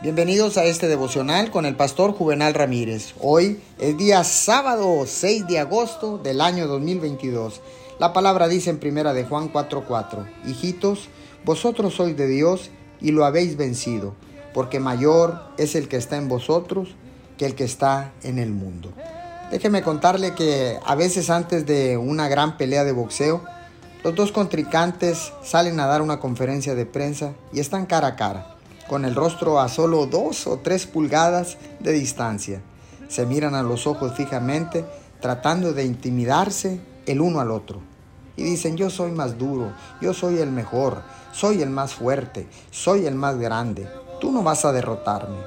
Bienvenidos a este devocional con el pastor Juvenal Ramírez. Hoy es día sábado 6 de agosto del año 2022. La palabra dice en primera de Juan 4:4, Hijitos, vosotros sois de Dios y lo habéis vencido, porque mayor es el que está en vosotros que el que está en el mundo. Déjeme contarle que a veces antes de una gran pelea de boxeo, los dos contrincantes salen a dar una conferencia de prensa y están cara a cara con el rostro a solo dos o tres pulgadas de distancia. Se miran a los ojos fijamente, tratando de intimidarse el uno al otro. Y dicen, yo soy más duro, yo soy el mejor, soy el más fuerte, soy el más grande, tú no vas a derrotarme.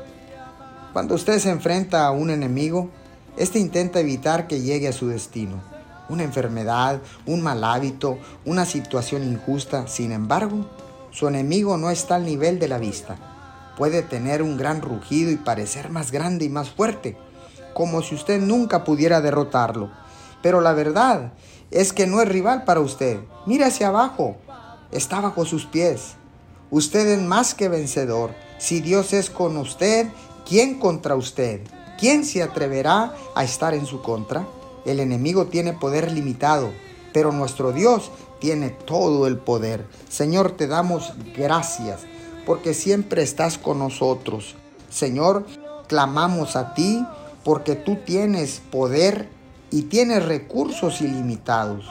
Cuando usted se enfrenta a un enemigo, este intenta evitar que llegue a su destino. Una enfermedad, un mal hábito, una situación injusta, sin embargo, su enemigo no está al nivel de la vista puede tener un gran rugido y parecer más grande y más fuerte, como si usted nunca pudiera derrotarlo. Pero la verdad es que no es rival para usted. Mire hacia abajo, está bajo sus pies. Usted es más que vencedor. Si Dios es con usted, ¿quién contra usted? ¿Quién se atreverá a estar en su contra? El enemigo tiene poder limitado, pero nuestro Dios tiene todo el poder. Señor, te damos gracias porque siempre estás con nosotros. Señor, clamamos a ti porque tú tienes poder y tienes recursos ilimitados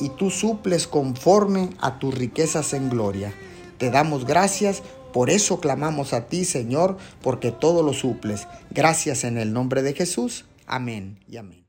y tú suples conforme a tus riquezas en gloria. Te damos gracias, por eso clamamos a ti, Señor, porque todo lo suples. Gracias en el nombre de Jesús. Amén y amén.